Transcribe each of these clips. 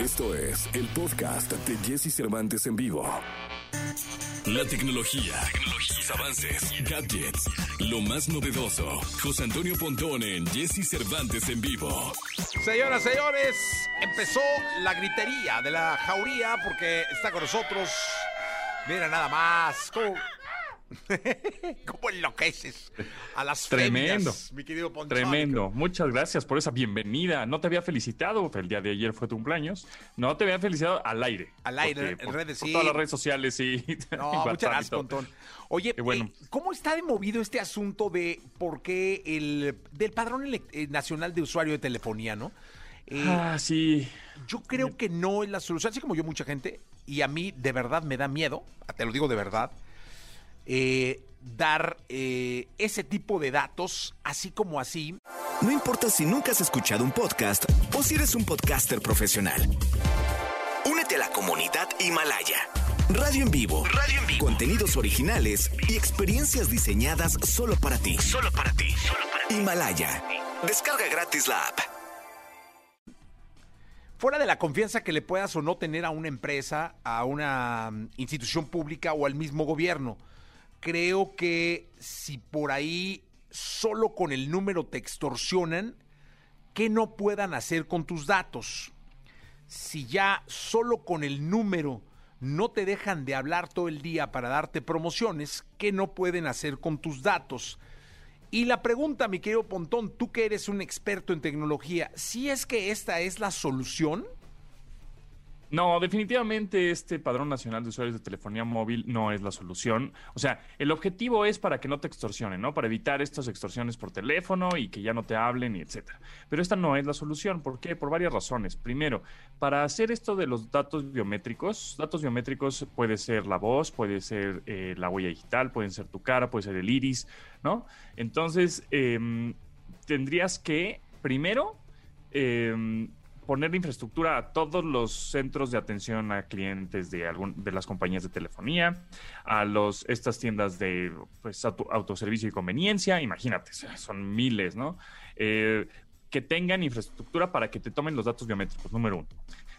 Esto es el podcast de Jesse Cervantes en vivo. La tecnología, tecnologías, avances, gadgets, lo más novedoso. José Antonio Pontón en Jesse Cervantes en vivo. Señoras, señores, empezó la gritería de la jauría porque está con nosotros. Mira nada más. ¿Cómo, ¿Cómo enloqueces a las Tremendo. femias, mi querido? Tremendo. Muchas gracias por esa bienvenida. No te había felicitado, el día de ayer fue tu cumpleaños. No te había felicitado al aire. Al aire, en redes, sí. todas las redes sociales, sí. No, WhatsApp muchas y gracias. Pontón. Oye, bueno. eh, ¿cómo está de movido este asunto de por qué el del padrón eh, nacional de usuario de telefonía, no? Eh, Ah, sí. Yo creo que no es la solución, así como yo mucha gente, y a mí de verdad me da miedo, te lo digo de verdad, eh, dar eh, ese tipo de datos así como así. No importa si nunca has escuchado un podcast o si eres un podcaster profesional. Únete a la comunidad Himalaya. Radio en vivo. Radio en vivo. Contenidos originales y experiencias diseñadas solo para ti. Solo para ti. Himalaya. Descarga gratis la app. Fuera de la confianza que le puedas o no tener a una empresa, a una mm, institución pública o al mismo gobierno, creo que si por ahí solo con el número te extorsionan, ¿qué no puedan hacer con tus datos? Si ya solo con el número no te dejan de hablar todo el día para darte promociones, ¿qué no pueden hacer con tus datos? Y la pregunta, mi querido Pontón, tú que eres un experto en tecnología, ¿si es que esta es la solución? No, definitivamente este padrón nacional de usuarios de telefonía móvil no es la solución. O sea, el objetivo es para que no te extorsionen, ¿no? Para evitar estas extorsiones por teléfono y que ya no te hablen y etcétera. Pero esta no es la solución. ¿Por qué? Por varias razones. Primero, para hacer esto de los datos biométricos, datos biométricos puede ser la voz, puede ser eh, la huella digital, pueden ser tu cara, puede ser el iris, ¿no? Entonces, em, tendrías que, primero, em, poner infraestructura a todos los centros de atención a clientes de algún, de las compañías de telefonía, a los estas tiendas de pues, auto- autoservicio y conveniencia, imagínate, son miles, ¿no? Eh, que tengan infraestructura para que te tomen los datos biométricos, número uno.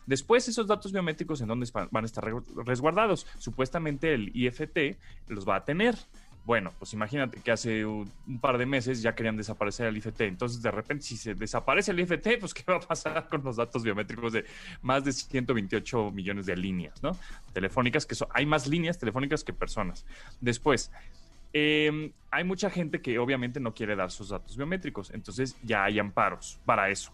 Después, esos datos biométricos, ¿en dónde van a estar re- resguardados? Supuestamente el IFT los va a tener. Bueno, pues imagínate que hace un, par de meses ya querían desaparecer el IFT. Entonces, de repente, si se desaparece el IFT, pues ¿qué va a pasar con los datos biométricos de más de 128 millones de líneas, ¿no? Telefónicas, que son, hay más líneas telefónicas que personas. Después, eh, hay mucha gente que obviamente no quiere dar sus datos biométricos, entonces ya hay amparos para eso.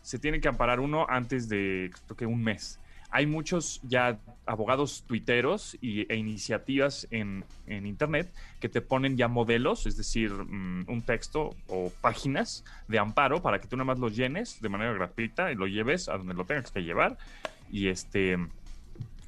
Se tiene que amparar uno antes de, creo que un mes. Hay muchos ya abogados tuiteros y, e iniciativas en, en Internet que te ponen ya modelos, es decir, mm, un texto o páginas de amparo para que tú nada más lo llenes de manera gratuita y lo lleves a donde lo tengas que llevar y este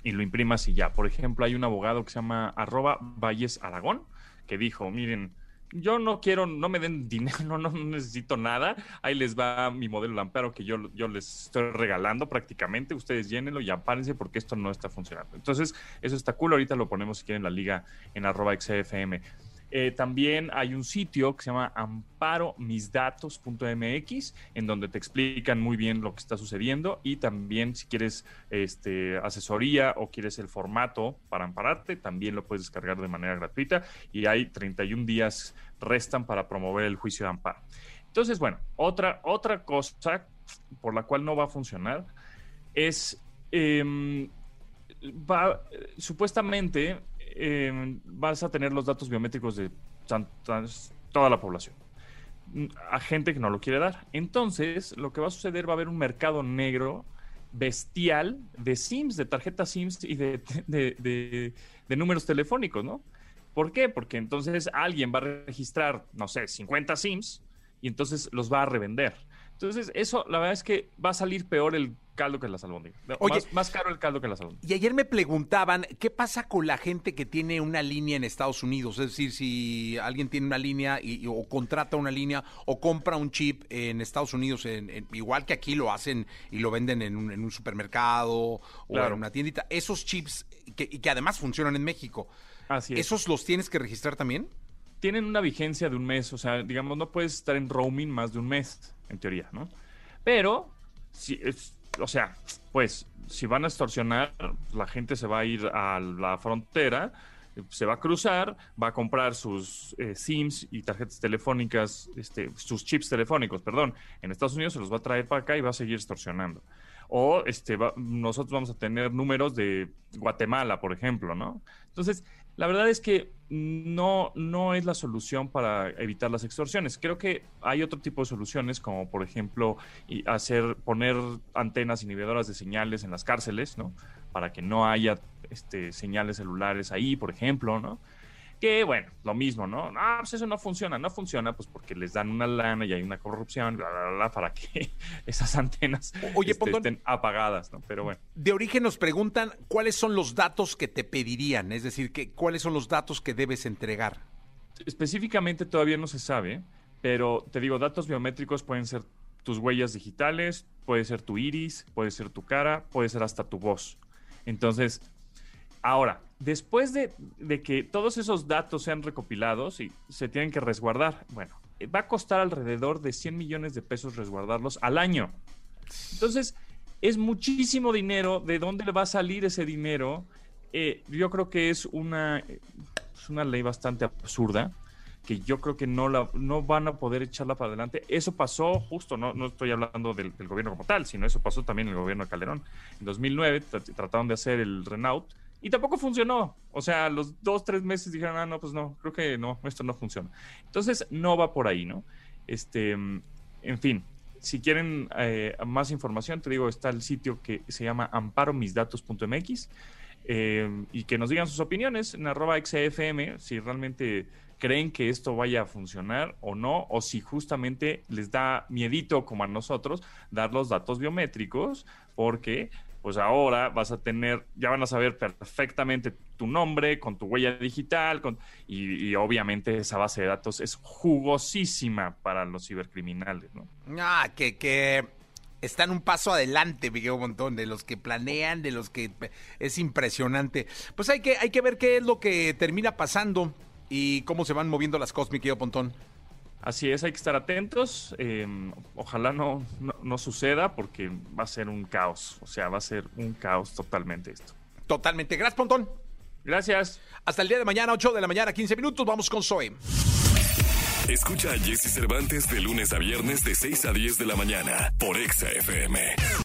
y lo imprimas y ya. Por ejemplo, hay un abogado que se llama arroba Valles Aragón que dijo, miren, yo no quiero, no me den dinero, no, no necesito nada. Ahí les va mi modelo de amparo que yo, yo les estoy regalando prácticamente. Ustedes llénenlo y ampárense porque esto no está funcionando. Entonces, eso está cool. Ahorita lo ponemos si quieren en la liga en arroba XFM. Eh, también hay un sitio que se llama amparomisdatos.mx en donde te explican muy bien lo que está sucediendo y también si quieres este, asesoría o quieres el formato para ampararte, también lo puedes descargar de manera gratuita y hay 31 días restan para promover el juicio de amparo. Entonces, bueno, otra, otra cosa por la cual no va a funcionar es, em, va, supuestamente eh, vas a tener los datos biométricos de toda la población. Mm, A gente que no lo quiere dar. Entonces, lo que va a suceder va a haber un mercado negro bestial de SIMs, de tarjetas SIMs y de números telefónicos, ¿no? ¿Por qué? Porque entonces alguien va a registrar, no sé, 50 SIMs y entonces los va a revender. Entonces, eso, la verdad es que va a salir peor el caldo que la albóndigas. Oye. más, más caro el caldo que las albóndigas. Y ayer me preguntaban, ¿qué pasa con la gente que tiene una línea en Estados Unidos? Es decir, si alguien tiene una línea y, y- o contrata una línea o compra un chip en Estados Unidos, en- en- igual que aquí lo hacen y lo venden en un, en un supermercado o en una tiendita, esos chips que, y que además funcionan en México, Así es. ¿esos los tienes que registrar también? tienen una vigencia de un mes, o sea, digamos, no puedes estar en roaming más de un mes, en teoría, ¿no? Pero, si es, o sea, Pues si van a extorsionar, la gente se va a ir a la frontera, se va a cruzar, va a comprar sus eh, SIMs y tarjetas telefónicas, este, sus chips telefónicos, perdón, en Estados Unidos se los va a traer para acá y va a seguir extorsionando. O este, nosotros vamos a tener números de Guatemala, por ejemplo, ¿no? Entonces, la verdad es que no, no es la solución para evitar las extorsiones. Creo que hay otro tipo de soluciones, como por ejemplo hacer, poner antenas inhibidoras de señales en las cárceles, ¿no? Para que no haya este, señales celulares ahí, por ejemplo, ¿no? Que bueno, lo mismo, ¿no? Ah, pues eso no funciona, no funciona, pues porque les dan una lana y hay una corrupción, bla, bla, bla, para que esas antenas este, estén apagadas, ¿no? Pero bueno. De origen nos preguntan cuáles son los datos que te pedirían, es decir, que, cuáles son los datos que debes entregar. Específicamente todavía no se sabe, pero te digo, datos biométricos pueden ser tus huellas digitales, puede ser tu iris, puede ser tu cara, puede ser hasta tu voz. Entonces, Ahora, después de, que todos esos datos sean recopilados y se tienen que resguardar, bueno, va a costar alrededor de 100 millones de pesos resguardarlos al año. Entonces, es muchísimo dinero. ¿De dónde le va a salir ese dinero? Eh, yo creo que es una, una ley bastante absurda que yo creo que no, la, no van a poder echarla para adelante. Eso pasó justo, no, no estoy hablando del, del gobierno como tal, sino eso pasó también en el gobierno de Calderón. En 2009 trataron de hacer el Renault y tampoco funcionó. O sea, los dos, tres meses dijeron, ah, no, pues no, creo que no, esto no funciona. Entonces, no va por ahí, ¿no? Este, en fin, si quieren eh, más información, te digo, está el sitio que se llama amparomisdatos.mx eh, y que nos digan sus opiniones en arroba xfm, si realmente creen que esto vaya a funcionar o no, o si justamente les da miedito como a nosotros dar los datos biométricos, porque pues ahora vas a tener, ya van a saber perfectamente tu nombre con tu huella digital con, y, obviamente esa base de datos es jugosísima para los cibercriminales, ¿no? Ah, que, que están un paso adelante, Miguel Montón, de los que planean, de los que es impresionante. Pues hay que, hay que ver qué es lo que termina pasando y cómo se van moviendo las cosas, Miguel Pontón. Así es, hay que estar atentos. Em, ojalá no, no, suceda porque va a ser un caos. O sea, va a ser un caos totalmente esto. Totalmente. Gracias, Pontón. Gracias. Hasta el día de mañana, 8 de la mañana, 15 minutos. Vamos con Zoe. Escucha a Jesse Cervantes de lunes a viernes de 6 a 10 de la mañana por Exa FM.